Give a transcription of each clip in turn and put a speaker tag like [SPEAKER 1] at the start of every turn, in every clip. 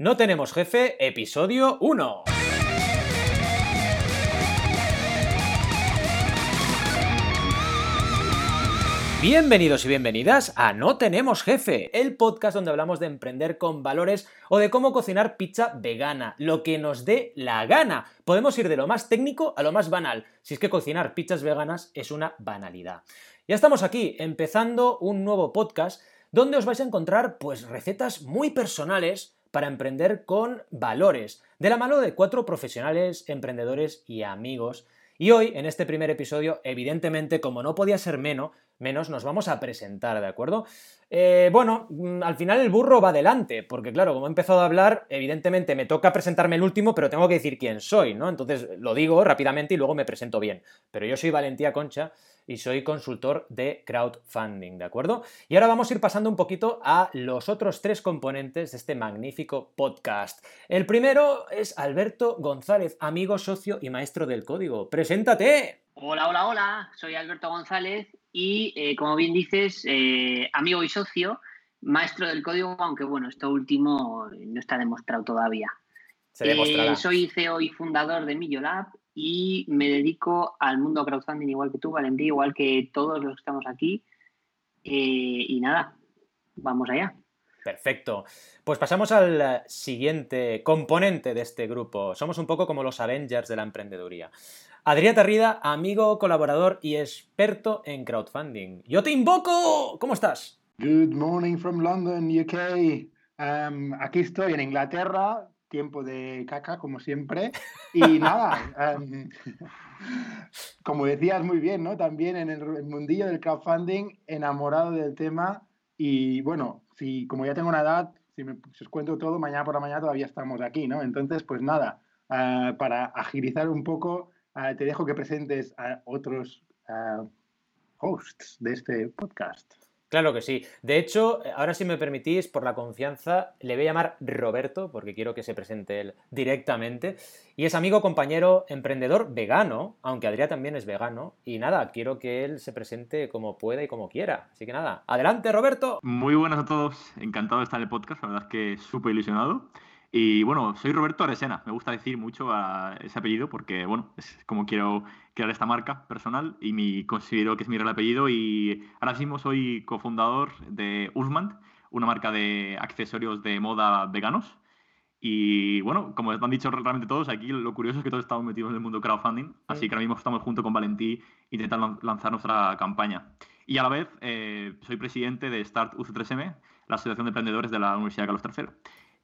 [SPEAKER 1] No tenemos jefe, episodio 1. Bienvenidos y bienvenidas a No Tenemos Jefe, el podcast donde hablamos de emprender con valores o de cómo cocinar pizza vegana, lo que nos dé la gana. Podemos ir de lo más técnico a lo más banal, si es que cocinar pizzas veganas es una banalidad. Ya estamos aquí, empezando un nuevo podcast donde os vais a encontrar pues recetas muy personales para emprender con valores, de la mano de cuatro profesionales, emprendedores y amigos. Y hoy, en este primer episodio, evidentemente, como no podía ser menos, menos nos vamos a presentar, ¿de acuerdo? Eh, bueno, mm, al final el burro va adelante, porque claro, como he empezado a hablar, evidentemente me toca presentarme el último, pero tengo que decir quién soy, ¿no? Entonces lo digo rápidamente y luego me presento bien. Pero yo soy Valentía Concha y soy consultor de crowdfunding, ¿de acuerdo? Y ahora vamos a ir pasando un poquito a los otros tres componentes de este magnífico podcast. El primero es Alberto González, amigo, socio y maestro del código. ¡Preséntate!
[SPEAKER 2] Hola, hola, hola, soy Alberto González y, eh, como bien dices, eh, amigo y socio, maestro del código, aunque bueno, esto último no está demostrado todavía.
[SPEAKER 1] Se demostrará.
[SPEAKER 2] Eh, soy CEO y fundador de Millolab y me dedico al mundo crowdfunding igual que tú, Valentín, igual que todos los que estamos aquí. y nada, vamos allá.
[SPEAKER 1] Perfecto. Pues pasamos al siguiente componente de este grupo. Somos un poco como los Avengers de la emprendeduría. Adrián Tarrida, amigo, colaborador y experto en crowdfunding. ¡Yo te invoco! ¿Cómo estás?
[SPEAKER 3] Good morning from London, UK. Um, aquí estoy en Inglaterra, tiempo de caca, como siempre. Y nada, um, como decías muy bien, ¿no? También en el, mundillo del crowdfunding, enamorado del tema. Y bueno, si como ya tengo una edad, si, me, os cuento todo, mañana por la mañana todavía estamos aquí, ¿no? Entonces, pues nada, uh, para agilizar un poco Ah, te dejo que presentes a otros ah, hosts de este podcast.
[SPEAKER 1] Claro que sí. De hecho, ahora si me permitís, por la confianza, le voy a llamar Roberto, porque quiero que se presente él directamente. Y es amigo, compañero, emprendedor vegano, aunque Adrián también es vegano. Y nada, quiero que él se presente como pueda y como quiera. Así que nada, adelante Roberto.
[SPEAKER 4] Muy buenas a todos, encantado de estar en el podcast, la verdad es que súper ilusionado. Y bueno, soy Roberto Aresena. Me gusta decir mucho a ese apellido porque, bueno, es como quiero crear esta marca personal y mi, considero que es mi real apellido. Y ahora mismo soy cofundador de Usman, una marca de accesorios de moda veganos. Y bueno, como han dicho realmente todos, aquí lo curioso es que todos estamos metidos en el mundo crowdfunding. Así que ahora mismo estamos junto con Valentí intentando lanzar nuestra campaña. Y a la vez eh, soy presidente de Start UC3M, la Asociación de Emprendedores de la Universidad de Carlos III.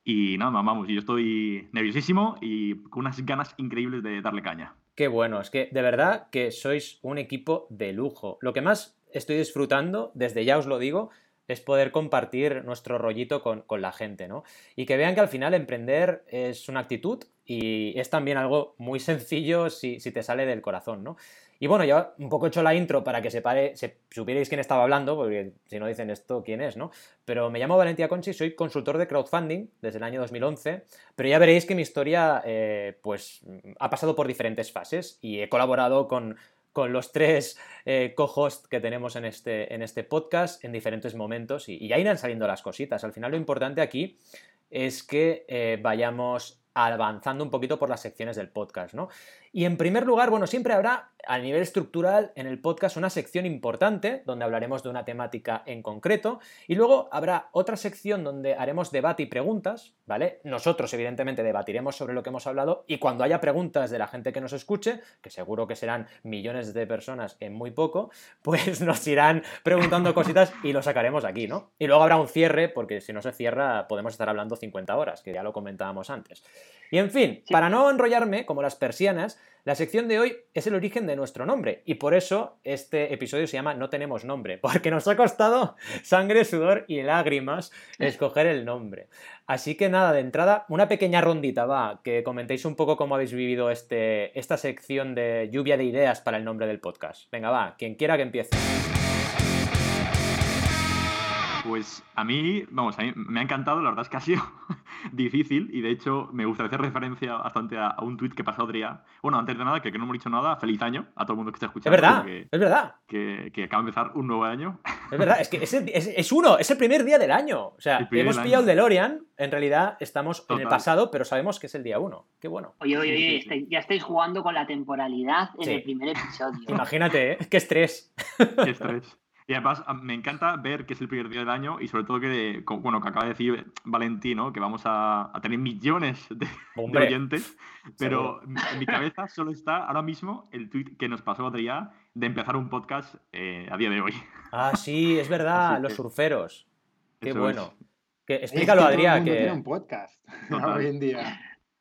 [SPEAKER 4] Y nada, vamos, yo estoy nerviosísimo y con unas ganas increíbles de darle caña.
[SPEAKER 1] Qué bueno, es que de verdad que sois un equipo de lujo. Lo que más estoy disfrutando, desde ya os lo digo, es poder compartir nuestro rollito con, con, la gente, ¿no? Y que vean que al final emprender es una actitud y es también algo muy sencillo si, si te sale del corazón, ¿no? Y bueno, ya un poco he hecho la intro para que separe, se, supierais quién estaba hablando, porque si no dicen esto, ¿quién es, no? Pero me llamo Valentía Conchi, soy consultor de crowdfunding desde el año 2011, pero ya veréis que mi historia, eh, pues, ha pasado por diferentes fases y he colaborado con, con los tres eh, co-hosts que tenemos en este, en este podcast en diferentes momentos y, ya irán saliendo las cositas. Al final lo importante aquí es que eh, vayamos avanzando un poquito por las secciones del podcast, ¿no? Y en primer lugar, bueno, siempre habrá a nivel estructural en el podcast una sección importante donde hablaremos de una temática en concreto y luego habrá otra sección donde haremos debate y preguntas, ¿vale? Nosotros evidentemente debatiremos sobre lo que hemos hablado y cuando haya preguntas de la gente que nos escuche, que seguro que serán millones de personas en muy poco, pues nos irán preguntando cositas y lo sacaremos aquí, ¿no? Y luego habrá un cierre porque si no se cierra podemos estar hablando 50 horas, que ya lo comentábamos antes. Y en fin, para no enrollarme como las persianas, la sección de hoy es el origen de nuestro nombre y por eso este episodio se llama No tenemos nombre, porque nos ha costado sangre, sudor y lágrimas escoger el nombre. Así que nada, de entrada, una pequeña rondita, va, que comentéis un poco cómo habéis vivido este, esta sección de lluvia de ideas para el nombre del podcast. Venga, va, quien quiera que empiece.
[SPEAKER 4] Pues a mí, vamos, a mí me ha encantado, la verdad es que ha sido difícil y de hecho me gustaría hacer referencia bastante a, un tuit que pasó otro día. Bueno, antes de nada, que, que no hemos dicho nada, feliz año a todo el mundo que esté escuchando.
[SPEAKER 1] Es verdad, es verdad.
[SPEAKER 4] Que, que, acaba de empezar un nuevo año.
[SPEAKER 1] Es verdad, es que es, es, uno, es el primer día del año. O sea, hemos pillado el DeLorean, en realidad estamos en el pasado, pero sabemos que es el día uno. Qué bueno.
[SPEAKER 2] Oye, oye, oye, ya estáis jugando con la temporalidad en el primer episodio.
[SPEAKER 1] Imagínate, ¿eh? Qué estrés.
[SPEAKER 4] Qué estrés. Y además me encanta ver que es el primer día del año y sobre todo que, bueno, que acaba de decir Valentino, que vamos a, tener millones de, oyentes, pero en mi cabeza solo está ahora mismo el tweet que nos pasó Adrián de empezar un podcast eh, a día de hoy.
[SPEAKER 1] Ah, sí, es verdad, los surferos. Qué bueno. Que, explícalo, Adrián. Que...
[SPEAKER 3] tiene un podcast hoy en día.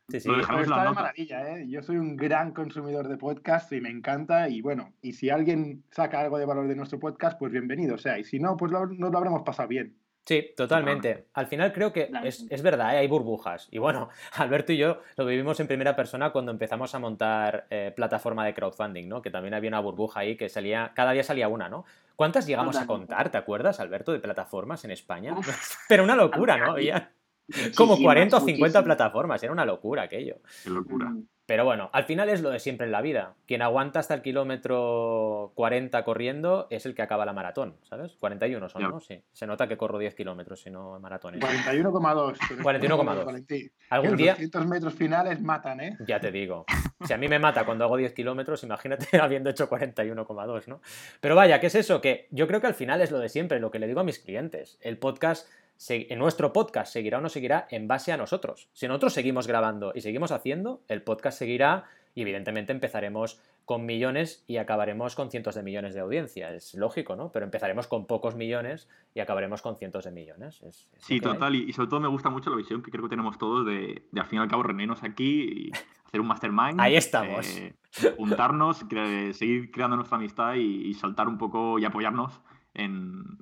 [SPEAKER 1] Sí, sí.
[SPEAKER 3] está de maravilla, ¿eh? Yo soy un gran consumidor de podcast y me encanta. Y bueno, y si alguien saca algo de valor de nuestro podcast, pues bienvenido sea. Y si no, pues no nos lo habremos pasado bien.
[SPEAKER 1] Sí, totalmente. Al final creo que es, verdad, ¿eh? hay burbujas. Y bueno, Alberto y yo lo vivimos en primera persona cuando empezamos a montar eh, plataforma de crowdfunding, ¿no? Que también había una burbuja ahí que salía, cada día salía una, ¿no? ¿Cuántas llegamos a contar, te acuerdas, Alberto, de plataformas en España? Pero una locura, ¿no? Había como 40 o 50 plataformas, era una locura aquello.
[SPEAKER 4] Qué locura. Mm.
[SPEAKER 1] Pero bueno, al final es lo de siempre en la vida. Quien aguanta hasta el kilómetro 40 corriendo es el que acaba la maratón, ¿sabes? 41 son, ¿no? Sí. Se nota que corro 10 kilómetros si no maratones.
[SPEAKER 3] 41,2.
[SPEAKER 1] 41,2. Algún día.
[SPEAKER 3] 200 metros finales matan, ¿eh?
[SPEAKER 1] Ya te digo. Si a mí me mata cuando hago 10 kilómetros, imagínate habiendo hecho 41,2, ¿no? Pero vaya, ¿qué es eso? Que yo creo que al final es lo de siempre, lo que le digo a mis clientes. El podcast en nuestro podcast seguirá o no seguirá en base a nosotros. Si nosotros seguimos grabando y seguimos haciendo, el podcast seguirá y evidentemente empezaremos con millones y acabaremos con cientos de millones de audiencia. Es lógico, ¿no? Pero empezaremos con pocos millones y acabaremos con cientos de millones.
[SPEAKER 4] sí, total. Y, sobre todo me gusta mucho la visión que creo que tenemos todos de, al fin y al cabo, reunirnos aquí y hacer un mastermind.
[SPEAKER 1] Ahí estamos.
[SPEAKER 4] Eh, juntarnos, seguir creando nuestra amistad y saltar un poco y apoyarnos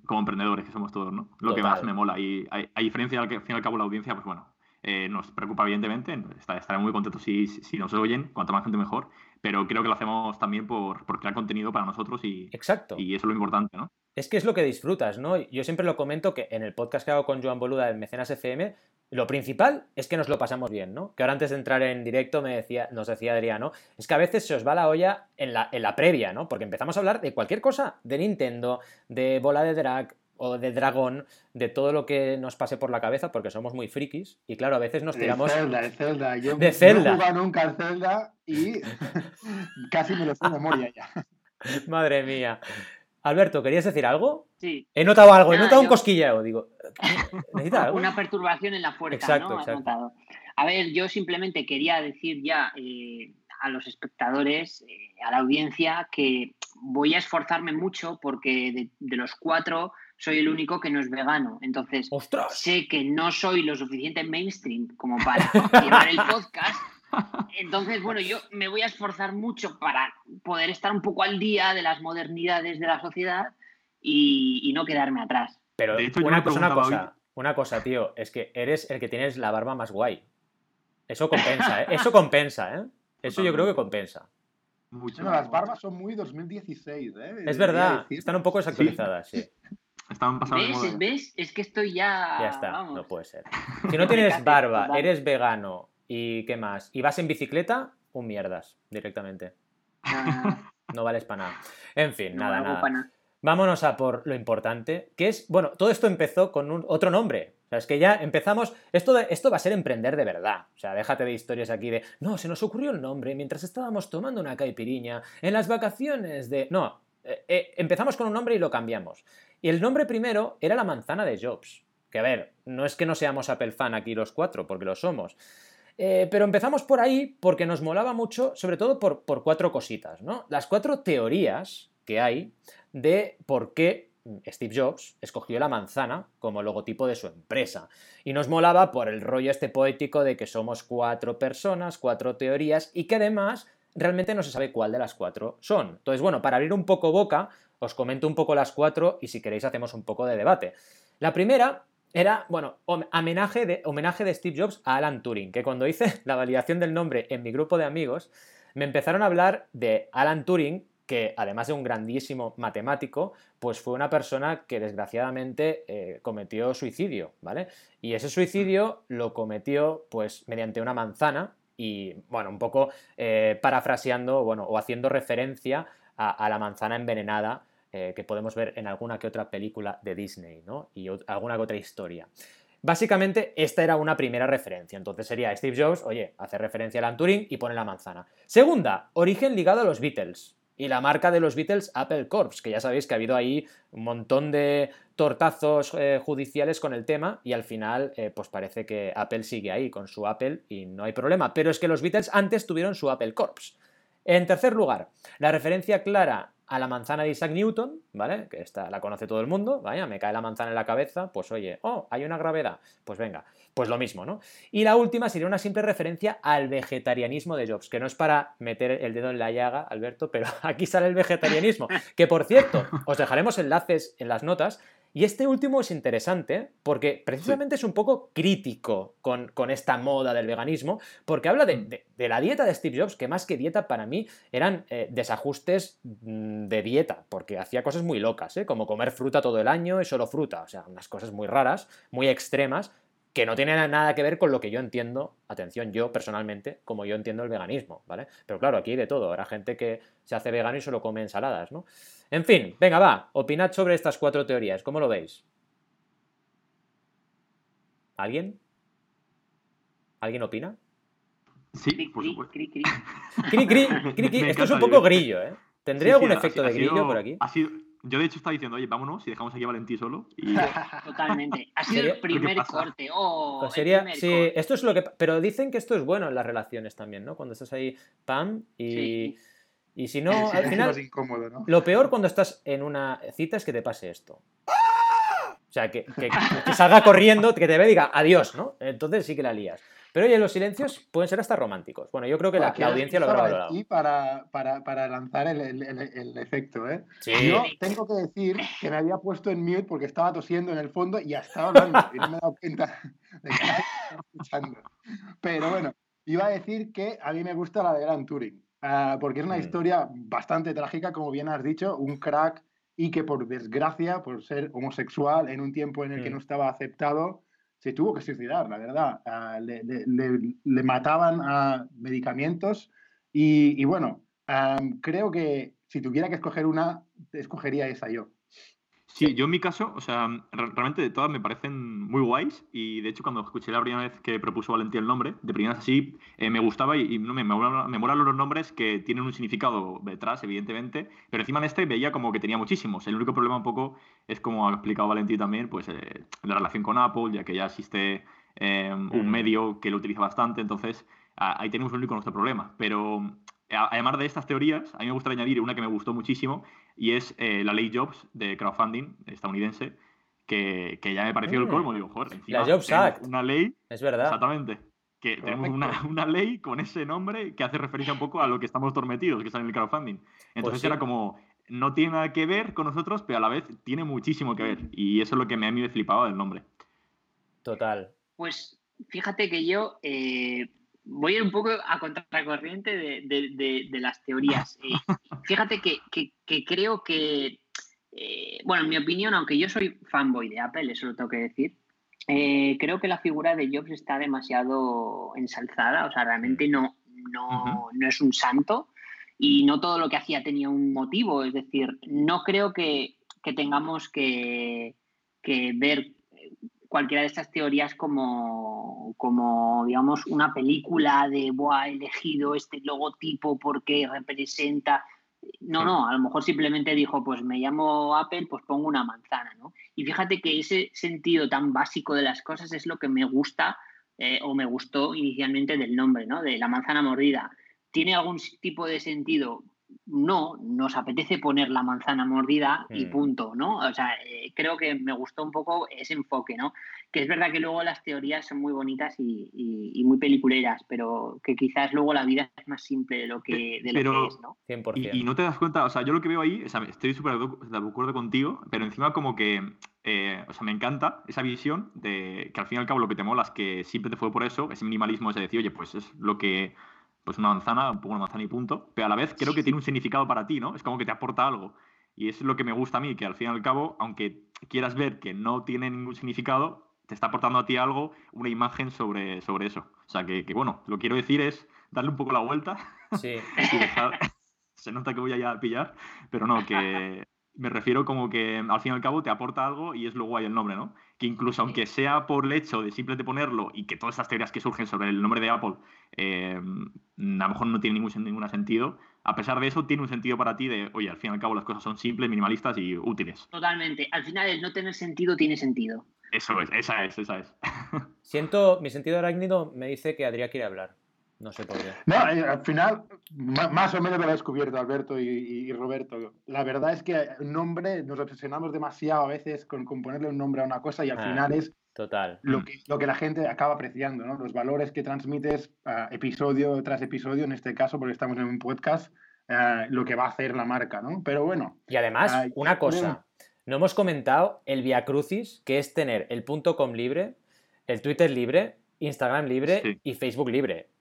[SPEAKER 4] como emprendedores que somos todos, ¿no? Lo que más me mola. Y a, diferencia que al fin y al cabo la audiencia, pues bueno, eh, nos preocupa evidentemente, estaré muy contentos si, si, nos oyen, cuanto más gente mejor, pero creo que lo hacemos también por, por crear contenido para nosotros y,
[SPEAKER 1] Exacto.
[SPEAKER 4] y eso es lo importante, ¿no?
[SPEAKER 1] Es que es lo que disfrutas, ¿no? Yo siempre lo comento que en el podcast que hago con Joan Boluda de Mecenas FM, lo principal es que nos lo pasamos bien, ¿no? Que ahora antes de entrar en directo me decía, nos decía Adriano, es que a veces se os va la olla en la, en la previa, ¿no? Porque empezamos a hablar de cualquier cosa, de Nintendo, de bola de drag o de dragón, de todo lo que nos pase por la cabeza, porque somos muy frikis, y claro, a veces nos tiramos...
[SPEAKER 3] De Zelda, de Zelda. Yo
[SPEAKER 1] de Zelda.
[SPEAKER 3] no he jugado nunca al Zelda y casi me lo sé de memoria ya.
[SPEAKER 1] Madre mía. Alberto, ¿querías decir algo?
[SPEAKER 2] Sí.
[SPEAKER 1] He notado algo, he notado un cosquilleo. Digo, ¿necesitas algo?
[SPEAKER 2] Una perturbación en la fuerza,
[SPEAKER 1] exacto,
[SPEAKER 2] ¿no?
[SPEAKER 1] Exacto.
[SPEAKER 2] A ver, yo simplemente quería decir ya eh, a los espectadores, eh, a la audiencia, que voy a esforzarme mucho porque de, los cuatro soy el único que no es vegano. Entonces, sé que no soy lo suficiente mainstream como para llevar el podcast entonces, bueno, yo me voy a esforzar mucho para poder estar un poco al día de las modernidades de la sociedad y, no quedarme atrás.
[SPEAKER 1] Pero una, cosa, una cosa, tío, es que eres el que tienes la barba más guay. Eso compensa, ¿eh? Eso compensa, ¿eh? Eso yo creo que compensa.
[SPEAKER 3] Mucho. las barbas son muy 2016, ¿eh?
[SPEAKER 1] Es verdad, están un poco desactualizadas, sí.
[SPEAKER 2] ¿Ves? ¿Ves? Es que estoy ya.
[SPEAKER 1] Ya está, no puede ser. Si no tienes barba, eres vegano ¿Y qué más? ¿Y vas en bicicleta? Un mierdas, directamente.
[SPEAKER 2] Ah.
[SPEAKER 1] No vales para nada. En fin, nada, nada. Vámonos a por lo importante, que es, bueno, todo esto empezó con un, otro nombre. O sea, es que ya empezamos, esto, esto va a ser emprender de verdad. O sea, déjate de historias aquí de, no, se nos ocurrió el nombre mientras estábamos tomando una caipiriña, en las vacaciones de... No, eh, eh, empezamos con un nombre y lo cambiamos. Y el nombre primero era la manzana de Jobs. Que a ver, no es que no seamos Apple fan aquí los cuatro, porque lo somos. Eh, pero empezamos por ahí porque nos molaba mucho, sobre todo por, cuatro cositas, ¿no? Las cuatro teorías que hay de por qué Steve Jobs escogió la manzana como logotipo de su empresa. Y nos molaba por el rollo este poético de que somos cuatro personas, cuatro teorías y que además realmente no se sabe cuál de las cuatro son. Entonces, bueno, para abrir un poco boca, os comento un poco las cuatro y si queréis hacemos un poco de debate. La primera era, bueno, homenaje de, homenaje de Steve Jobs a Alan Turing, que cuando hice la validación del nombre en mi grupo de amigos, me empezaron a hablar de Alan Turing, que además de un grandísimo matemático, pues fue una persona que desgraciadamente eh, cometió suicidio, ¿vale? Y ese suicidio lo cometió pues mediante una manzana y, bueno, un poco eh, parafraseando, bueno, o haciendo referencia a, la manzana envenenada eh, que podemos ver en alguna que otra película de Disney, ¿no? Y alguna que otra historia. Básicamente, esta era una primera referencia. Entonces sería Steve Jobs, oye, hace referencia a Alan Turing y pone la manzana. Segunda, origen ligado a los Beatles. Y la marca de los Beatles, Apple Corps, que ya sabéis que ha habido ahí un montón de tortazos eh, judiciales con el tema y al final, eh, pues parece que Apple sigue ahí con su Apple y no hay problema. Pero es que los Beatles antes tuvieron su Apple Corps. En tercer lugar, la referencia clara a la manzana de Isaac Newton, ¿vale? Que esta la conoce todo el mundo, vaya, me cae la manzana en la cabeza, pues oye, oh, hay una gravedad, pues venga, pues lo mismo, ¿no? Y la última sería una simple referencia al vegetarianismo de Jobs, que no es para meter el dedo en la llaga, Alberto, pero aquí sale el vegetarianismo, que por cierto, os dejaremos enlaces en las notas y este último es interesante porque precisamente es un poco crítico con, esta moda del veganismo, porque habla mm. de, la dieta de Steve Jobs, que más que dieta para mí eran eh, desajustes mm, de dieta, porque hacía cosas muy locas, ¿eh? como comer fruta todo el año y solo fruta, o sea, unas cosas muy raras, muy extremas, que no tienen nada que ver con lo que yo entiendo, atención, yo personalmente, como yo entiendo el veganismo, ¿vale? Pero claro, aquí hay de todo, habrá gente que se hace vegano y solo come ensaladas, ¿no? En fin, venga, va, opinad sobre estas cuatro teorías, ¿cómo lo veis? ¿Alguien? ¿Alguien opina?
[SPEAKER 4] Sí, por supuesto.
[SPEAKER 2] Cri, cri,
[SPEAKER 1] Esto es un poco grillo, ¿eh? ¿Tendría algún efecto de grillo por aquí?
[SPEAKER 4] Ha sido, yo de hecho estaba diciendo, oye, vámonos y dejamos aquí a Valentí solo.
[SPEAKER 2] Totalmente. Ha sido el primer corte. Oh,
[SPEAKER 1] pues sería, sí, esto es lo que. Pero dicen que esto es bueno en las relaciones también, ¿no? Cuando estás ahí, pam, y. Y si no, al final. Lo peor cuando estás en una cita es que te pase esto. O sea, que, que, que salga corriendo, que te ve y diga adiós, ¿no? Entonces sí que la lías. Pero oye, los silencios pueden ser hasta románticos. Bueno, yo creo que la, audiencia lo habrá valorado.
[SPEAKER 3] Y para, para, para lanzar el, el, efecto, ¿eh? Yo tengo que decir que me había puesto en mute porque estaba tosiendo en el fondo y ya estaba hablando y no me he dado cuenta de que estaba escuchando. Pero bueno, iba a decir que a mí me gusta la de Gran Turing, ah, porque es una mm. historia bastante trágica, como bien has dicho, un crack y que por desgracia, por ser homosexual en un tiempo en el que mm. no estaba aceptado, se tuvo que suicidar, la verdad. Ah, le, mataban a medicamentos y, bueno, creo que si tuviera que escoger una, escogería esa yo.
[SPEAKER 4] Sí, yo en mi caso, o sea, realmente de todas me parecen muy guays y de hecho cuando escuché la primera vez que propuso Valentín el nombre, de primeras así, eh, me gustaba y, no me, me, molan los nombres que tienen un significado detrás, evidentemente, pero encima de este veía como que tenía muchísimos. El único problema un poco es como ha explicado Valentín también, pues eh, la relación con Apple, ya que ya existe eh, un mm. medio que lo utiliza bastante, entonces ahí tenemos un único nuestro problema. Pero además de estas teorías, a mí me gustaría añadir una que me gustó muchísimo y es eh, la ley Jobs de crowdfunding estadounidense, que, ya me pareció el mm. colmo. Digo, joder,
[SPEAKER 1] encima la Jobs Act.
[SPEAKER 4] una ley.
[SPEAKER 1] Es verdad.
[SPEAKER 4] Exactamente. Que tenemos una, ley con ese nombre que hace referencia un poco a lo que estamos tormetidos, que está en el crowdfunding. Entonces pues era como, no tiene nada que ver con nosotros, pero a la vez tiene muchísimo que ver. Y eso es lo que me, a mí me flipaba del nombre.
[SPEAKER 1] Total.
[SPEAKER 2] Pues fíjate que yo eh, voy a ir un poco a contracorriente de, de, las teorías. Eh, fíjate que, creo que, eh, bueno, en mi opinión, aunque yo soy fanboy de Apple, eso lo tengo que decir, eh, creo que la figura de Jobs está demasiado ensalzada, o sea, realmente no, no, no es un santo y no todo lo que hacía tenía un motivo, es decir, no creo que, tengamos que, que ver cualquiera de estas teorías como, como digamos, una película de, Buah, he elegido este logotipo porque representa... No, no, a lo mejor simplemente dijo, pues me llamo Apple, pues pongo una manzana, ¿no? Y fíjate que ese sentido tan básico de las cosas es lo que me gusta eh, o me gustó inicialmente del nombre, ¿no? De la manzana mordida. ¿Tiene algún tipo de sentido? No, nos apetece poner la manzana mordida y mm. punto, ¿no? O sea, eh, creo que me gustó un poco ese enfoque, ¿no? Que es verdad que luego las teorías son muy bonitas y, muy peliculeras, pero que quizás luego la vida es más simple de lo que, de lo que es, ¿no?
[SPEAKER 1] 100%.
[SPEAKER 4] Y, no te das cuenta, o sea, yo lo que veo ahí, estoy súper de acuerdo contigo, pero encima como que, eh, o sea, me encanta esa visión de que al fin y al cabo lo que te mola es que siempre te fue por eso, ese minimalismo, es decir, oye, pues es lo que pues una manzana, un poco una manzana y punto, pero a la vez creo que tiene un significado para ti, ¿no? Es como que te aporta algo. Y es lo que me gusta a mí, que al fin y al cabo, aunque quieras ver que no tiene ningún significado, te está aportando a ti algo, una imagen sobre, sobre eso. O sea, que, bueno, lo que quiero decir es darle un poco la vuelta. Sí. se nota que voy a pillar, pero no, que me refiero como que al fin y al cabo te aporta algo y es lo guay el nombre, ¿no? Que incluso aunque sea por el hecho de simplemente ponerlo y que todas estas teorías que surgen sobre el nombre de Apple eh, a lo mejor no tienen ningún, ningún sentido, a pesar de eso tiene un sentido para ti de, oye, al fin y al cabo las cosas son simples, minimalistas y útiles.
[SPEAKER 2] Totalmente. Al final el no tener sentido tiene sentido.
[SPEAKER 4] Eso es, esa es, esa es.
[SPEAKER 1] Siento, mi sentido arácnido me dice que Adrián quiere hablar. No sé por qué.
[SPEAKER 3] No, eh, al final, más o menos lo ha descubierto Alberto y, Roberto. La verdad es que un nombre, nos obsesionamos demasiado a veces con, ponerle un nombre a una cosa y al ah, final es
[SPEAKER 1] total.
[SPEAKER 3] Lo, que, lo que la gente acaba apreciando, ¿no? Los valores que transmites episodio tras episodio, en este caso, porque estamos en un podcast, eh, lo que va a hacer la marca, ¿no? Pero bueno.
[SPEAKER 1] Y además, una cosa, no hemos comentado el Via Crucis, que es tener el .com libre, el Twitter libre, Instagram libre y Facebook libre.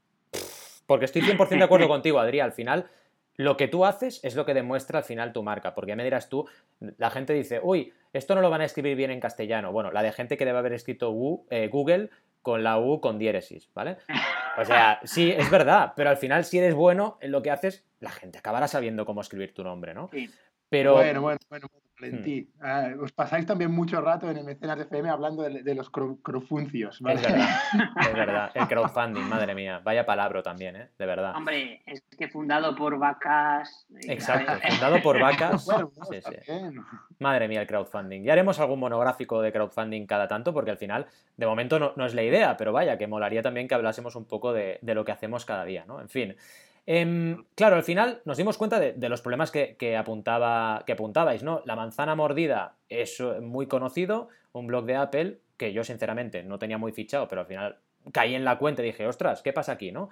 [SPEAKER 1] Porque estoy 100% de acuerdo contigo, Adri. Al final, lo que tú haces es lo que demuestra al final tu marca. Porque ya me dirás tú, la gente dice, uy, esto no lo van a escribir bien en castellano. Bueno, la de gente que debe haber escrito eh, Google con la U con diéresis, ¿vale? O sea, sí, es verdad, pero al final si eres bueno en lo que haces, la gente acabará sabiendo cómo escribir tu nombre, ¿no? Sí. Pero...
[SPEAKER 3] Bueno, bueno, bueno, Valentín. Hmm. Ah, os pasáis también mucho rato en el Mecenas FM hablando de, los crowdfuncios.
[SPEAKER 1] ¿vale? Es verdad, es verdad. El crowdfunding, madre mía. Vaya palabra también, ¿eh? De verdad.
[SPEAKER 2] Hombre, es que fundado por vacas.
[SPEAKER 1] Eh, Exacto, fundado por vacas. sí, sí. Madre mía, el crowdfunding. Ya haremos algún monográfico de crowdfunding cada tanto, porque al final, de momento no, es la idea, pero vaya, que molaría también que hablásemos un poco de, de lo que hacemos cada día, ¿no? En fin. Em, claro, al final nos dimos cuenta de, los problemas que, apuntaba, que apuntabais, ¿no? La manzana mordida es eh, muy conocido, un blog de Apple que yo sinceramente no tenía muy fichado, pero al final caí en la cuenta y dije, ostras, ¿qué pasa aquí, no?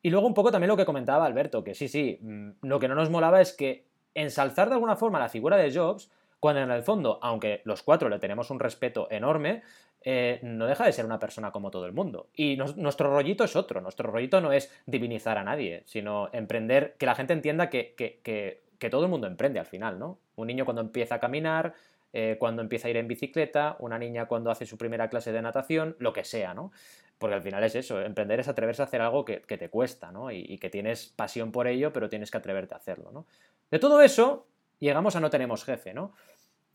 [SPEAKER 1] Y luego un poco también lo que comentaba Alberto, que sí, sí, mm, lo que no nos molaba es que ensalzar de alguna forma la figura de Jobs, cuando en el fondo, aunque los cuatro le tenemos un respeto enorme, eh, no deja de ser una persona como todo el mundo. Y nuestro rollito es otro, nuestro rollito no es divinizar a nadie, sino emprender, que la gente entienda que, que, todo el mundo emprende al final, ¿no? Un niño cuando empieza a caminar, eh, cuando empieza a ir en bicicleta, una niña cuando hace su primera clase de natación, lo que sea, ¿no? Porque al final es eso, emprender es atreverse a hacer algo que, te cuesta, ¿no? Y, y, que tienes pasión por ello, pero tienes que atreverte a hacerlo, ¿no? De todo eso, llegamos a no tenemos jefe, ¿no?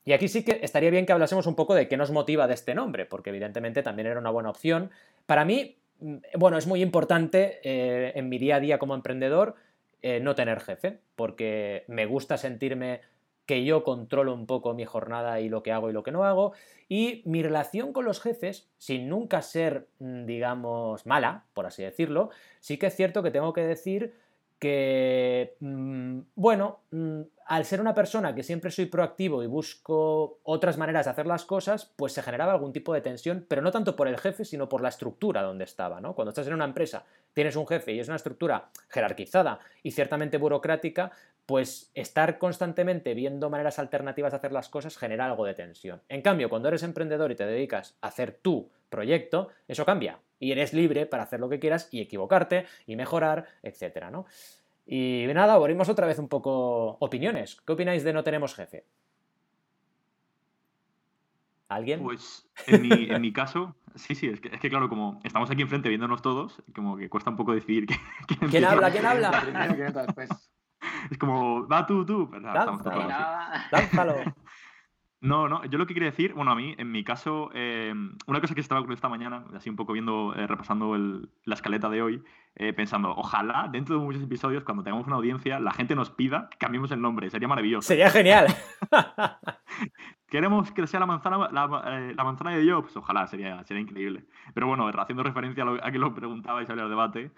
[SPEAKER 1] Y aquí sí que estaría bien que hablásemos un poco de qué nos motiva de este nombre, porque evidentemente también era una buena opción. Para mí, mm, bueno, es muy importante eh, en mi día a día como emprendedor eh, no tener jefe, porque me gusta sentirme que yo controlo un poco mi jornada y lo que hago y lo que no hago. Y mi relación con los jefes, sin nunca ser, mm, digamos, mala, por así decirlo, sí que es cierto que tengo que decir que, mm, bueno, mm, al ser una persona que siempre soy proactivo y busco otras maneras de hacer las cosas, pues se generaba algún tipo de tensión, pero no tanto por el jefe, sino por la estructura donde estaba, ¿no? Cuando estás en una empresa, tienes un jefe y es una estructura jerarquizada y ciertamente burocrática, pues estar constantemente viendo maneras alternativas de hacer las cosas genera algo de tensión. En cambio, cuando eres emprendedor y te dedicas a hacer tu proyecto, eso cambia y eres libre para hacer lo que quieras y equivocarte y mejorar, etcétera, ¿no? Y nada, abrimos otra vez un poco opiniones. ¿Qué opináis de No tenemos jefe? ¿Alguien?
[SPEAKER 4] Pues en mi, caso, sí, sí, es que, es que, claro, como estamos aquí enfrente viéndonos todos, como que cuesta un poco decidir
[SPEAKER 1] quién, habla, quién habla.
[SPEAKER 4] Es como, va tú, tú. Pero,
[SPEAKER 1] Lánzalo.
[SPEAKER 4] No, no, yo lo que quería decir, bueno, a mí, en mi caso, eh, una cosa que estaba con esta mañana, así un poco viendo, eh, repasando la escaleta de hoy, eh, pensando, ojalá dentro de muchos episodios, cuando tengamos una audiencia, la gente nos pida que cambiemos el nombre, sería maravilloso.
[SPEAKER 1] Sería genial.
[SPEAKER 4] Queremos que sea la manzana, la, manzana de Jobs, ojalá, sería, sería increíble. Pero bueno, haciendo referencia a, que lo preguntabais al debate,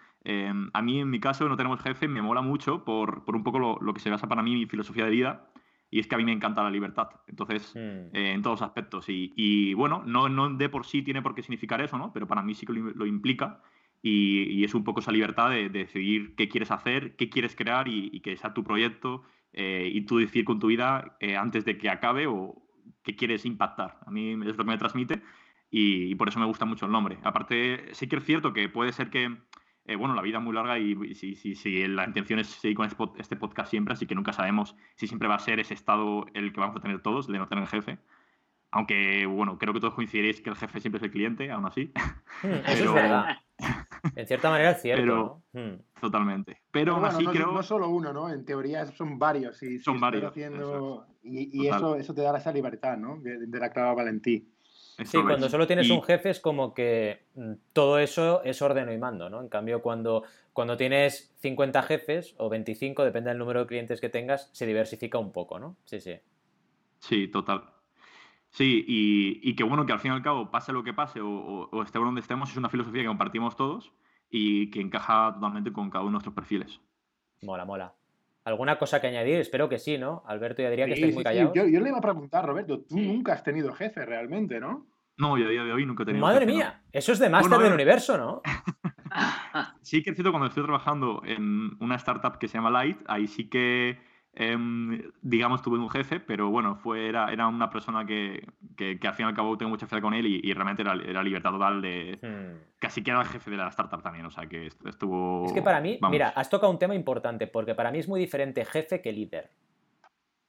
[SPEAKER 4] a mí, en mi caso, no tenemos jefe, me mola mucho por, por un poco lo, lo que se basa para mí mi filosofía de vida y es que a mí me encanta la libertad, entonces, hmm. eh, en todos aspectos. Y, bueno, no, no, de por sí tiene por qué significar eso, ¿no? Pero para mí sí que lo, implica y, es un poco esa libertad de, decidir qué quieres hacer, qué quieres crear y, que sea tu proyecto eh, y tú decir con tu vida eh, antes de que acabe o qué quieres impactar. A mí es lo que me transmite y, por eso me gusta mucho el nombre. Aparte, sí que es cierto que puede ser que eh, bueno, la vida es muy larga y, si, si, la intención es seguir con este podcast siempre, así que nunca sabemos si siempre va a ser ese estado el que vamos a tener todos, de no tener jefe. Aunque, bueno, creo que todos coincidiréis que el jefe siempre es el cliente, aún así.
[SPEAKER 1] Hmm, eso es verdad. En cierta manera es cierto.
[SPEAKER 4] Hmm. Totalmente. Pero, aún así
[SPEAKER 3] no,
[SPEAKER 4] creo.
[SPEAKER 3] No solo uno, ¿no? En teoría son varios. Y,
[SPEAKER 4] son varios.
[SPEAKER 3] Y, eso, eso te da esa libertad, ¿no? De, la clava Valentí.
[SPEAKER 1] Sí, cuando solo tienes un jefe es como que mm, todo eso es ordeno y mando, ¿no? En cambio, cuando, cuando tienes 50 jefes o 25, depende del número de clientes que tengas, se diversifica un poco, ¿no? Sí, sí.
[SPEAKER 4] Sí, total. Sí, y, y que bueno, que al fin y al cabo, pase lo que pase o, o, esté donde estemos, es una filosofía que compartimos todos y que encaja totalmente con cada uno de nuestros perfiles.
[SPEAKER 1] Mola, mola. ¿Alguna cosa que añadir? Espero que sí, ¿no? Alberto y Adrián, que estáis muy callados.
[SPEAKER 3] Yo, le iba a preguntar, Roberto, tú nunca has tenido jefe realmente, ¿no?
[SPEAKER 4] No, yo a día de hoy nunca he tenido
[SPEAKER 1] Madre mía, eso es de máster del universo, ¿no?
[SPEAKER 4] sí que es cierto, cuando estoy trabajando en una startup que se llama Light, ahí sí que Em, digamos, tuve un jefe, pero bueno, fue, era, era una persona que, que, al fin y al cabo tengo mucha fe con él y, realmente era, era, libertad total de... Hmm. Casi que era el jefe de la startup también, o sea que estuvo...
[SPEAKER 1] Es que para mí, mira, has tocado un tema importante, porque para mí es muy diferente jefe que líder.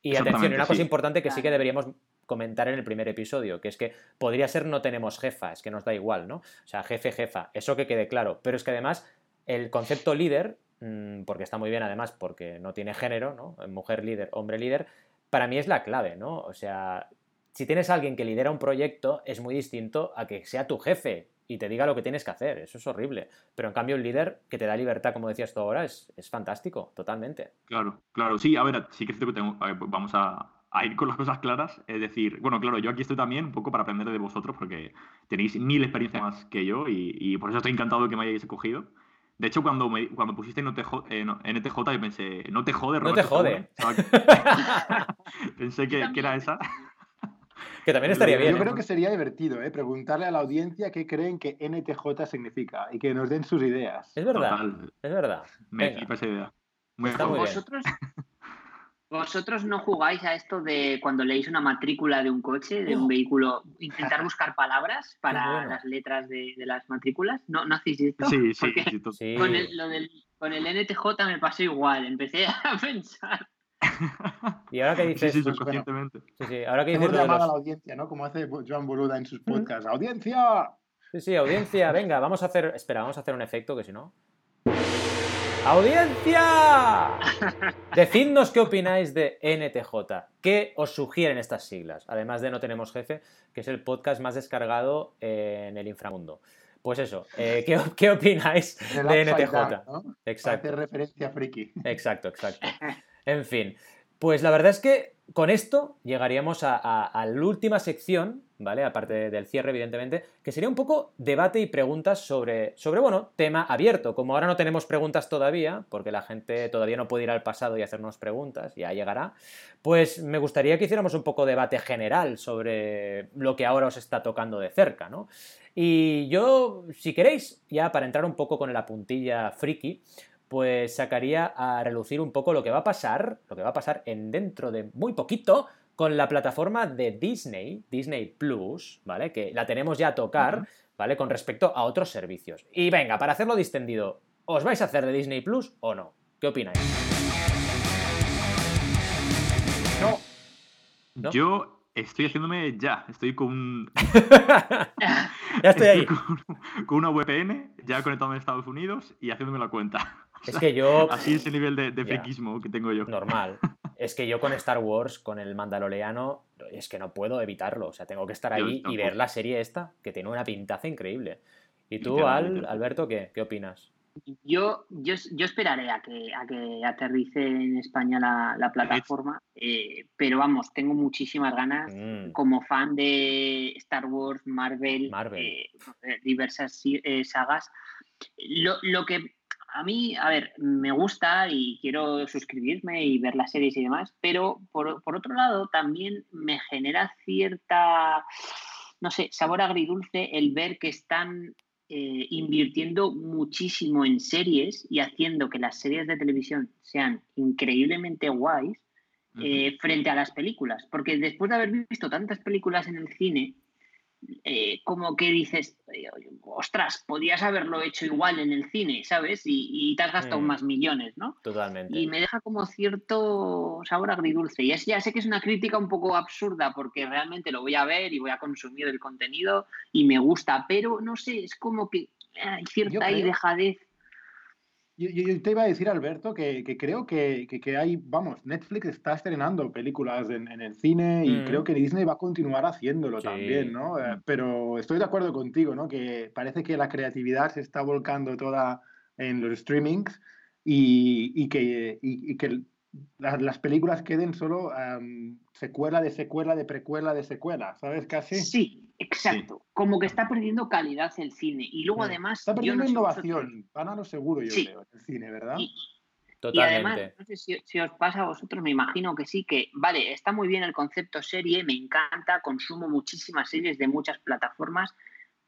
[SPEAKER 1] Y atención, una cosa importante que sí que deberíamos comentar en el primer episodio, que es que podría ser no tenemos jefa, es que nos da igual, ¿no? O sea, jefe, jefa, eso que quede claro. Pero es que además el concepto líder Mm, porque está muy bien además, porque no tiene género, ¿no? Mujer líder, hombre líder, para mí es la clave, ¿no? O sea, si tienes a alguien que lidera un proyecto, es muy distinto a que sea tu jefe y te diga lo que tienes que hacer, eso es horrible. Pero en cambio, un líder que te da libertad, como decías tú ahora, es, fantástico, totalmente.
[SPEAKER 4] Claro, claro, sí, a ver, sí que es cierto que tengo, vamos a, a ir con las cosas claras. Es decir, bueno, claro, yo aquí estoy también un poco para aprender de vosotros porque tenéis mil experiencias más que yo y, y por eso estoy encantado de que me hayáis escogido. De hecho, cuando, me, cuando pusiste NTJ, eh, yo pensé, no te jode,
[SPEAKER 1] Roberto. No te jode.
[SPEAKER 4] pensé que, era esa.
[SPEAKER 1] Que también estaría bien.
[SPEAKER 3] Yo creo que sería divertido ¿eh? preguntarle a la audiencia qué creen que NTJ significa y que nos den sus ideas.
[SPEAKER 1] Es verdad. Es verdad.
[SPEAKER 4] Me flipa esa idea. Muy
[SPEAKER 2] ¿Vosotros, ¿Vosotros no jugáis a esto de cuando leéis una matrícula de un coche, de un vehículo, intentar buscar palabras para las letras de, las matrículas? ¿No, ¿No hacéis esto?
[SPEAKER 4] Sí, sí.
[SPEAKER 2] sí. Con, el, lo del, con el NTJ me pasó igual, empecé a pensar.
[SPEAKER 1] Y ahora que dices.
[SPEAKER 4] Sí, sí, conscientemente.
[SPEAKER 1] Sí, sí, ahora que dices.
[SPEAKER 3] Hemos llamado a la audiencia, ¿no? Como hace Joan Boluda en sus podcasts. ¡Audiencia!
[SPEAKER 1] Sí, sí, audiencia, venga, vamos a hacer. Espera, vamos a hacer un efecto que si no. ¡Audiencia! Decidnos qué opináis de NTJ. ¿Qué os sugieren estas siglas? Además de No Tenemos Jefe, que es el podcast más descargado en el inframundo. Pues eso, eh, ¿qué, opináis de NTJ?
[SPEAKER 3] Exacto. Hace referencia friki.
[SPEAKER 1] Exacto, exacto. En fin, pues la verdad es que con esto llegaríamos a, la última sección, ¿vale? Aparte del cierre, evidentemente, que sería un poco debate y preguntas sobre, sobre, bueno, tema abierto. Como ahora no tenemos preguntas todavía, porque la gente todavía no puede ir al pasado y hacernos preguntas, ya llegará, pues me gustaría que hiciéramos un poco debate general sobre lo que ahora os está tocando de cerca, ¿no? Y yo, si queréis, ya para entrar un poco con la puntilla friki, pues sacaría a relucir un poco lo que va a pasar, lo que va a pasar en dentro de muy poquito con la plataforma de Disney, Disney Plus, ¿vale? Que la tenemos ya a tocar, ¿vale? Con respecto a otros servicios. Y venga, para hacerlo distendido, ¿os vais a hacer de Disney Plus o no? ¿Qué opináis?
[SPEAKER 4] No. Yo estoy haciéndome ya, estoy con
[SPEAKER 1] ya estoy ahí.
[SPEAKER 4] Con, una VPN, ya conectado en Estados Unidos y haciéndome la cuenta.
[SPEAKER 1] Es que yo.
[SPEAKER 4] Así es el nivel de, de que tengo yo.
[SPEAKER 1] Normal. Es que yo con Star Wars, con el Mandaloriano, es que no puedo evitarlo. O sea, tengo que estar ahí y ver la serie esta, que tiene una pintaza increíble. ¿Y tú, Al, Alberto, qué? ¿Qué opinas?
[SPEAKER 2] Yo, yo, yo esperaré a que, a que aterrice en España la, plataforma, eh, pero vamos, tengo muchísimas ganas mm. como fan de Star Wars, Marvel, eh, diversas eh, sagas. Lo, lo, que a mí, a ver, me gusta y quiero suscribirme y ver las series y demás, pero por, otro lado también me genera cierta, no sé, sabor agridulce el ver que están eh, invirtiendo muchísimo en series y haciendo que las series de televisión sean increíblemente guays eh, frente a las películas. Porque después de haber visto tantas películas en el cine, eh, como que dices, eh, ostras, podías haberlo hecho igual en el cine, ¿sabes? Y, te has gastado
[SPEAKER 1] Mm.
[SPEAKER 2] más millones, ¿no?
[SPEAKER 1] Totalmente.
[SPEAKER 2] Y me deja como cierto sabor agridulce. Y es, ya sé que es una crítica un poco absurda porque realmente lo voy a ver y voy a consumir el contenido y me gusta, pero no sé, es como que hay cierta ahí dejadez.
[SPEAKER 3] Yo, te iba a decir, Alberto, que, que creo que, que- que hay, vamos, Netflix está estrenando películas en, en el cine y
[SPEAKER 1] Mm.
[SPEAKER 3] creo que Disney va a continuar haciéndolo
[SPEAKER 1] Sí.
[SPEAKER 3] también, ¿no? Eh, pero estoy de acuerdo contigo, ¿no? Que parece que la creatividad se está volcando toda en los streamings y, y que, y, y que las, las películas queden solo am, secuela de secuela de precuela de secuela, ¿sabes? Casi.
[SPEAKER 2] Sí, exacto. Como que está perdiendo calidad el cine. Y luego además...
[SPEAKER 3] Está perdiendo
[SPEAKER 2] no
[SPEAKER 3] innovación, van a lo seguro, yo
[SPEAKER 2] Sí.
[SPEAKER 3] creo, en el cine, ¿verdad?
[SPEAKER 2] Y, Y
[SPEAKER 1] Totalmente.
[SPEAKER 2] además, no sé si, si os pasa a vosotros, me imagino que sí, que vale, está muy bien el concepto serie, me encanta, consumo muchísimas series de muchas plataformas,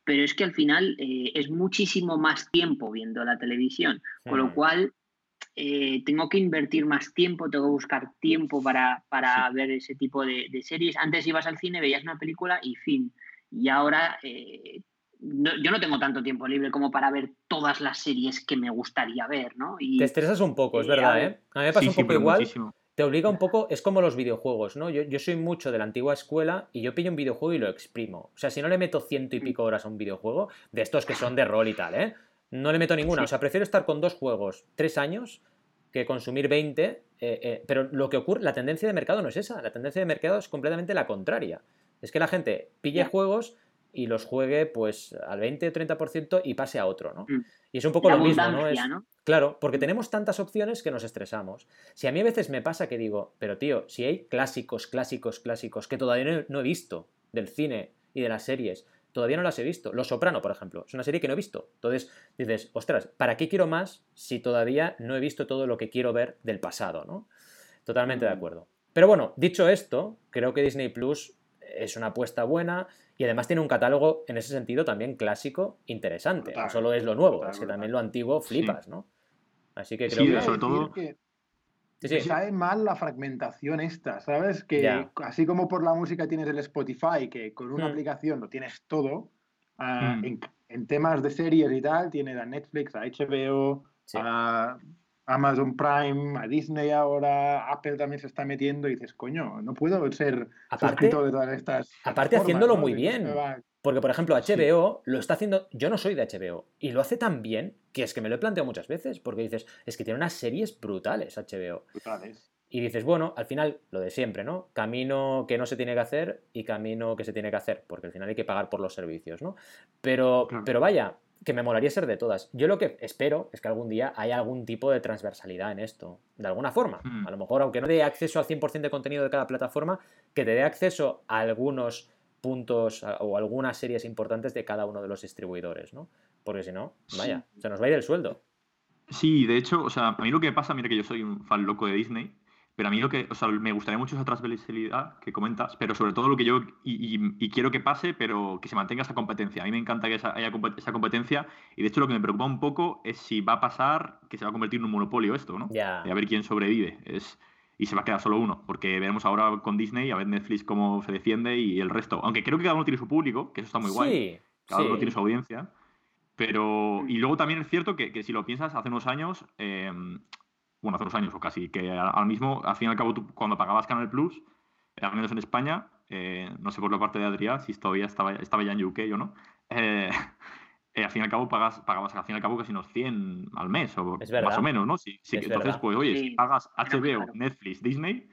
[SPEAKER 2] pero es que al final eh, es muchísimo más tiempo viendo la televisión, con lo cual eh, tengo que invertir más tiempo, tengo que buscar tiempo para, para ver ese tipo de, de series. Antes ibas al cine, veías una película y fin. Y ahora eh, no- yo no tengo tanto tiempo libre como para ver todas las series que me gustaría ver, ¿no? Y,
[SPEAKER 1] Te estresas un poco, es
[SPEAKER 2] Eh,
[SPEAKER 1] verdad. ¿eh? A mí me pasa
[SPEAKER 4] Sí,
[SPEAKER 1] un poco igual.
[SPEAKER 4] muchísimo.
[SPEAKER 1] Te obliga un poco, es como los videojuegos, ¿no? Yo, yo soy mucho de la antigua escuela y yo pillo un videojuego y lo exprimo. O sea, si no le meto ciento y
[SPEAKER 2] Mm.
[SPEAKER 1] pico horas a un videojuego, de estos que son de rol y tal, ¿eh? No le meto ninguna.
[SPEAKER 2] Sí.
[SPEAKER 1] O sea, prefiero estar con dos juegos tres años que consumir 20. eh, eh, pero lo que ocurre, la tendencia de mercado no es esa. La tendencia de mercado es completamente la contraria. Es que la gente pille juegos y los juegue pues al 20 o 30% y pase a otro, ¿no?
[SPEAKER 2] Mm.
[SPEAKER 1] Y es un poco
[SPEAKER 2] la
[SPEAKER 1] lo mismo, ¿no? Es,
[SPEAKER 2] ¿no?
[SPEAKER 1] Claro, porque tenemos tantas opciones que nos estresamos. Si a mí a veces me pasa que digo, pero tío, si hay clásicos, clásicos, clásicos que todavía no he, no he visto del cine y de las series, todavía no las he visto. Los Soprano, por ejemplo, es una serie que no he visto. Entonces dices, ostras, ¿para qué quiero más si todavía no he visto todo lo que quiero ver del pasado, ¿no? Totalmente de
[SPEAKER 2] Mm.
[SPEAKER 1] acuerdo. Pero bueno, dicho esto, creo que Disney Plus es una apuesta buena y además tiene un catálogo en ese sentido también clásico interesante. No solo es lo nuevo, es que también lo antiguo
[SPEAKER 4] Sí.
[SPEAKER 1] flipas, ¿no? Así que
[SPEAKER 4] Sí,
[SPEAKER 1] creo que...
[SPEAKER 4] sobre todo-
[SPEAKER 3] que
[SPEAKER 1] Sí,
[SPEAKER 3] sabe mal la fragmentación esta, ¿sabes? Que
[SPEAKER 1] Ya.
[SPEAKER 3] así como por la música tienes el Spotify, que con una
[SPEAKER 1] Mm.
[SPEAKER 3] aplicación lo tienes todo, ah,
[SPEAKER 4] Mm.
[SPEAKER 3] en, en temas de series y tal, tienes a Netflix, a HBO,
[SPEAKER 1] Sí.
[SPEAKER 3] a Amazon Prime, a Disney ahora, Apple también se está metiendo y dices, coño, no puedo ser
[SPEAKER 1] Aparte-
[SPEAKER 3] de todas estas.
[SPEAKER 1] aparte haciéndolo
[SPEAKER 3] ¿no?
[SPEAKER 1] muy bien. Porque, por ejemplo,
[SPEAKER 4] Sí.
[SPEAKER 1] HBO lo está haciendo. Yo no soy de HBO. Y lo hace tan bien que es que me lo he planteado muchas veces. Porque dices, es que tiene unas series brutales HBO.
[SPEAKER 3] brutales.
[SPEAKER 1] Y dices, bueno, al final, lo de siempre, ¿no? Camino que no se tiene que hacer y camino que se tiene que hacer. Porque al final hay que pagar por los servicios, ¿no? Pero,
[SPEAKER 4] Claro.
[SPEAKER 1] pero vaya, que me molaría ser de todas. Yo lo que espero es que algún día haya algún tipo de transversalidad en esto. De alguna forma.
[SPEAKER 4] Mm.
[SPEAKER 1] A lo mejor, aunque no dé acceso al 100% de contenido de cada plataforma, que te dé acceso a algunos puntos o algunas series importantes de cada uno de los distribuidores, ¿no? Porque si no, vaya, se nos va a ir el sueldo.
[SPEAKER 4] Sí, de hecho, o sea, a mí lo que pasa, mira que yo soy un fan loco de Disney, pero a mí lo que, o sea, me gustaría mucho esa transversalidad que comentas, pero sobre todo lo que yo, y, y- y quiero que pase, pero que se mantenga esa competencia. A mí me encanta que esa- haya esa competencia, y de hecho lo que me preocupa un poco es si va a pasar que se va a convertir en un monopolio esto, ¿no?
[SPEAKER 1] Ya.
[SPEAKER 4] De a ver quién sobrevive. Es, y se va a quedar solo uno, porque veremos ahora con Disney, a ver Netflix cómo se defiende y el resto. Aunque creo que cada uno tiene su público, que eso está muy guay.
[SPEAKER 1] Sí,
[SPEAKER 4] Cada uno
[SPEAKER 1] sí.
[SPEAKER 4] tiene su audiencia. Pero. Y luego también es cierto que, que si lo piensas, hace unos años. eh, bueno, hace unos años o casi, que ahora mismo, al fin y al cabo, tú, cuando pagabas Canal Plus, al menos en España, eh, no sé por la parte de Adrián, si todavía estaba, estaba ya en UK o no, eh, eh, al fin y al cabo pagas, pagabas al fin y al cabo casi unos 100 al mes, o más o menos, ¿no? Sí, sí,
[SPEAKER 1] Es
[SPEAKER 4] entonces,
[SPEAKER 1] verdad.
[SPEAKER 4] pues oye,
[SPEAKER 2] Sí,
[SPEAKER 4] si pagas HBO. Netflix, Disney,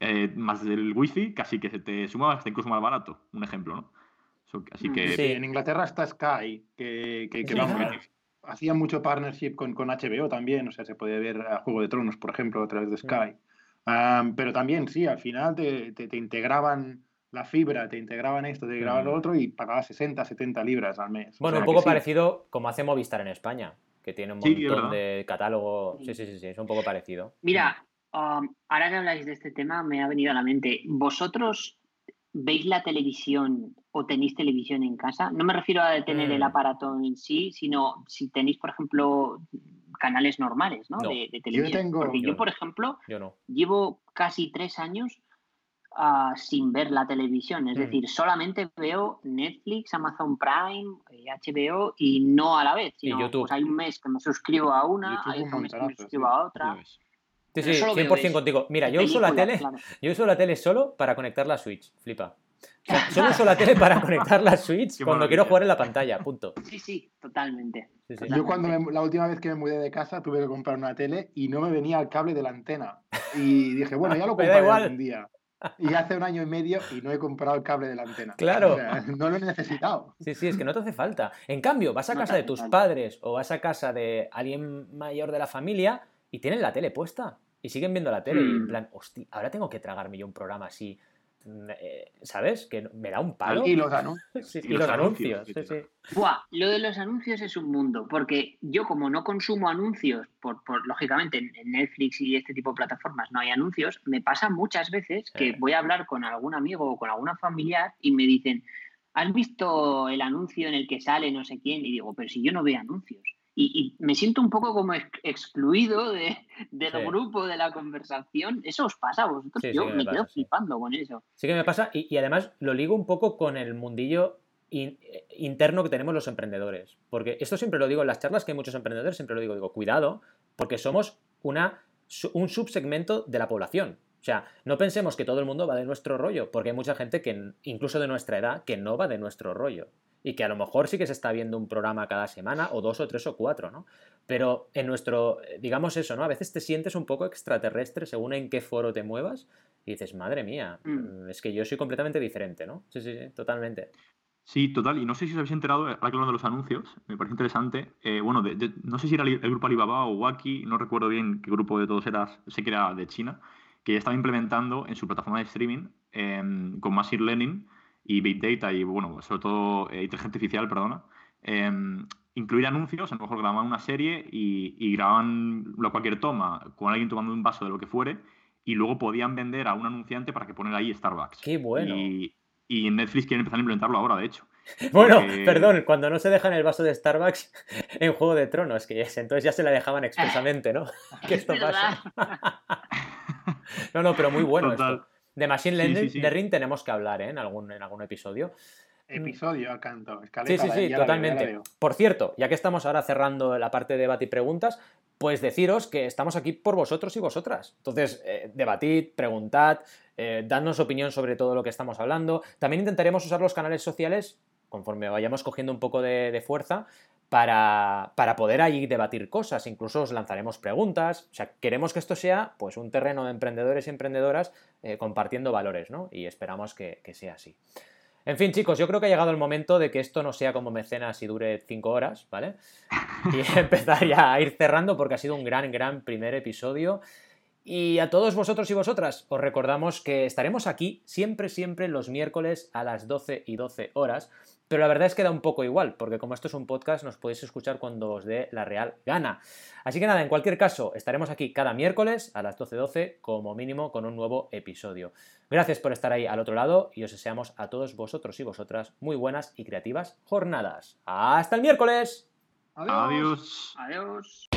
[SPEAKER 4] eh, más el wifi, casi que se te suma hasta incluso más barato, un ejemplo, ¿no? Así
[SPEAKER 2] Mm.
[SPEAKER 4] que
[SPEAKER 1] Sí.
[SPEAKER 3] En Inglaterra está Sky, que, que, que
[SPEAKER 1] Sí.
[SPEAKER 3] vamos, hacía mucho partnership con, con HBO también, o sea, se podía ver a Juego de Tronos, por ejemplo, a través de Sky. Am, pero también, sí, al final te, te- te integraban la fibra, te integraban esto, te integraban lo otro y pagabas 60, 70 libras al mes. O
[SPEAKER 1] Bueno,
[SPEAKER 3] sea
[SPEAKER 1] un poco
[SPEAKER 3] sí.
[SPEAKER 1] parecido como hace Movistar en España, que tiene un montón de catálogo. Sí, sí, sí, sí, es un poco parecido.
[SPEAKER 2] Mira, um, ahora que habláis de este tema, me ha venido a la mente. ¿Vosotros veis la televisión o tenéis televisión en casa? No me refiero a tener el
[SPEAKER 1] Mm.
[SPEAKER 2] aparato en sí, sino si tenéis, por ejemplo, canales normales ¿no?
[SPEAKER 1] No.
[SPEAKER 2] De, de televisión.
[SPEAKER 3] tengo-
[SPEAKER 2] Porque
[SPEAKER 1] yo
[SPEAKER 2] yo, por ejemplo,
[SPEAKER 1] Yo no.
[SPEAKER 2] llevo casi tres años ah, sin ver la televisión. Es
[SPEAKER 1] Mm.
[SPEAKER 2] decir, solamente veo Netflix, Amazon Prime, eh, HBO y no a la vez.
[SPEAKER 1] Y
[SPEAKER 2] Sino,
[SPEAKER 1] YouTube.
[SPEAKER 2] Pues hay un mes que me suscribo a una,
[SPEAKER 3] YouTube
[SPEAKER 2] hay
[SPEAKER 3] un
[SPEAKER 2] otro mes que me suscribo
[SPEAKER 3] sí.
[SPEAKER 2] a otra.
[SPEAKER 1] Sí, sí,
[SPEAKER 2] solo veo
[SPEAKER 1] 100%
[SPEAKER 2] eso.
[SPEAKER 1] contigo. Mira, yo uso la tele,
[SPEAKER 2] claro.
[SPEAKER 1] yo uso la tele solo para conectar la Switch, flipa. O sea, solo uso la tele para conectar la Switch
[SPEAKER 4] Qué
[SPEAKER 1] cuando quiero jugar en la pantalla, punto.
[SPEAKER 2] Sí, sí, totalmente.
[SPEAKER 1] Sí, sí.
[SPEAKER 3] Yo cuando me- la última vez que me mudé de casa tuve que comprar una tele y no me venía el cable de la antena. Y dije, bueno, ya lo compraré
[SPEAKER 1] igual.
[SPEAKER 3] algún día. Y hace un año y medio y no he comprado el cable de la antena.
[SPEAKER 1] Claro.
[SPEAKER 3] O sea, no lo he necesitado.
[SPEAKER 1] Sí, sí, es que no te hace falta. En cambio, vas a casa de tus
[SPEAKER 2] falta.
[SPEAKER 1] padres o vas a casa de alguien mayor de la familia y tienen la tele puesta y siguen viendo la tele y en
[SPEAKER 2] Hmm.
[SPEAKER 1] plan, hostia, ahora tengo que tragarme yo un programa así, mm, ¿sabes? Que me da un palo.
[SPEAKER 3] Y los anuncios.
[SPEAKER 1] Sí, sí,
[SPEAKER 4] y
[SPEAKER 1] y
[SPEAKER 4] los
[SPEAKER 1] los
[SPEAKER 4] anuncios,
[SPEAKER 1] anuncios, sí,
[SPEAKER 4] sí,
[SPEAKER 1] sí.
[SPEAKER 2] Buah, lo de los anuncios es un mundo, porque yo como no consumo anuncios, por, por- lógicamente en Netflix y este tipo de plataformas no hay anuncios, me pasa muchas veces que
[SPEAKER 1] Eh.
[SPEAKER 2] voy a hablar con algún amigo o con alguna familiar y me dicen, ¿has visto el anuncio en el que sale no sé quién? Y digo, pero si yo no veo anuncios. Y, y me siento un poco como ex- excluido de, del
[SPEAKER 1] Sí.
[SPEAKER 2] grupo, de la conversación. ¿Eso os pasa a vosotros?
[SPEAKER 1] Sí,
[SPEAKER 2] yo
[SPEAKER 1] me
[SPEAKER 2] me
[SPEAKER 1] pasa,
[SPEAKER 2] quedo flipando con eso.
[SPEAKER 1] Sí que me pasa y, y además lo ligo un poco con el mundillo in- eh, interno que tenemos los emprendedores. Porque esto siempre lo digo en las charlas que hay muchos emprendedores, siempre lo digo, digo, cuidado, porque somos una, un subsegmento de la población. O sea, no pensemos que todo el mundo va de nuestro rollo, porque hay mucha gente que, incluso de nuestra edad, que no va de nuestro rollo. Y que a lo mejor sí que se está viendo un programa cada semana, o dos, o tres, o cuatro, ¿no? Pero en nuestro, eh, digamos eso, ¿no? A veces te sientes un poco extraterrestre según en qué foro te muevas y dices, madre mía,
[SPEAKER 2] Mm.
[SPEAKER 1] es que yo soy completamente diferente, ¿no? Sí, sí, sí, totalmente.
[SPEAKER 4] Sí, total. Y no sé si os habéis enterado, ahora que hablando de los anuncios, me parece interesante. eh, bueno, de- de- no sé si era el grupo Alibaba o Waki, no recuerdo bien qué grupo de todos era, sé que era de China, que ya estaba implementando en su plataforma de streaming em, con Machine Learning y Big Data y, bueno, sobre todo eh, inteligencia artificial, perdona, em, incluir anuncios, a lo mejor grababan una serie y, y grababan cualquier toma con alguien tomando un vaso de lo que fuere y luego podían vender a un anunciante para que ponga ahí Starbucks.
[SPEAKER 1] ¡Qué bueno!
[SPEAKER 4] Y, Netflix quieren empezar a implementarlo ahora, de hecho.
[SPEAKER 1] Bueno,
[SPEAKER 4] porque-
[SPEAKER 1] perdón, cuando no se dejan el vaso de Starbucks en Juego de Tronos, que es- entonces ya se la dejaban expresamente, ¿no? que esto pasa. No, no, pero muy bueno
[SPEAKER 4] Total.
[SPEAKER 1] esto. De Machine
[SPEAKER 4] Sí, sí,
[SPEAKER 1] Learning
[SPEAKER 4] sí.
[SPEAKER 1] Learning tenemos que hablar, ¿eh? En algún, en algún episodio.
[SPEAKER 3] Episodio canto.
[SPEAKER 1] Sí,
[SPEAKER 3] escaleta,
[SPEAKER 1] sí, sí, totalmente.
[SPEAKER 3] veo.
[SPEAKER 1] Por cierto, ya que estamos ahora cerrando la parte de debate y preguntas, pues deciros que estamos aquí por vosotros y vosotras. Entonces, eh, debatid, preguntad, eh, dadnos opinión sobre todo lo que estamos hablando. También intentaremos usar los canales sociales conforme vayamos cogiendo un poco de, de fuerza para, para poder ahí debatir cosas. Incluso os lanzaremos preguntas. O sea, queremos que esto sea pues un terreno de emprendedores y emprendedoras eh, compartiendo valores, ¿no? Y esperamos que, que sea así. En fin, chicos, yo creo que ha llegado el momento de que esto no sea como mecenas y dure cinco horas, ¿vale? Y empezar ya a ir cerrando porque ha sido un gran, gran primer episodio. Y a todos vosotros y vosotras os recordamos que estaremos aquí siempre, siempre los miércoles a las 12 y 12 horas. Pero la verdad es que da un poco igual, porque como esto es un podcast, nos podéis escuchar cuando os dé la real gana. Así que nada, en cualquier caso, estaremos aquí cada miércoles a las 12.12 como mínimo con un nuevo episodio. Gracias por estar ahí al otro lado y os deseamos a todos vosotros y vosotras muy buenas y creativas jornadas. ¡Hasta el miércoles!
[SPEAKER 3] Adiós.
[SPEAKER 4] Adiós.
[SPEAKER 2] Adiós.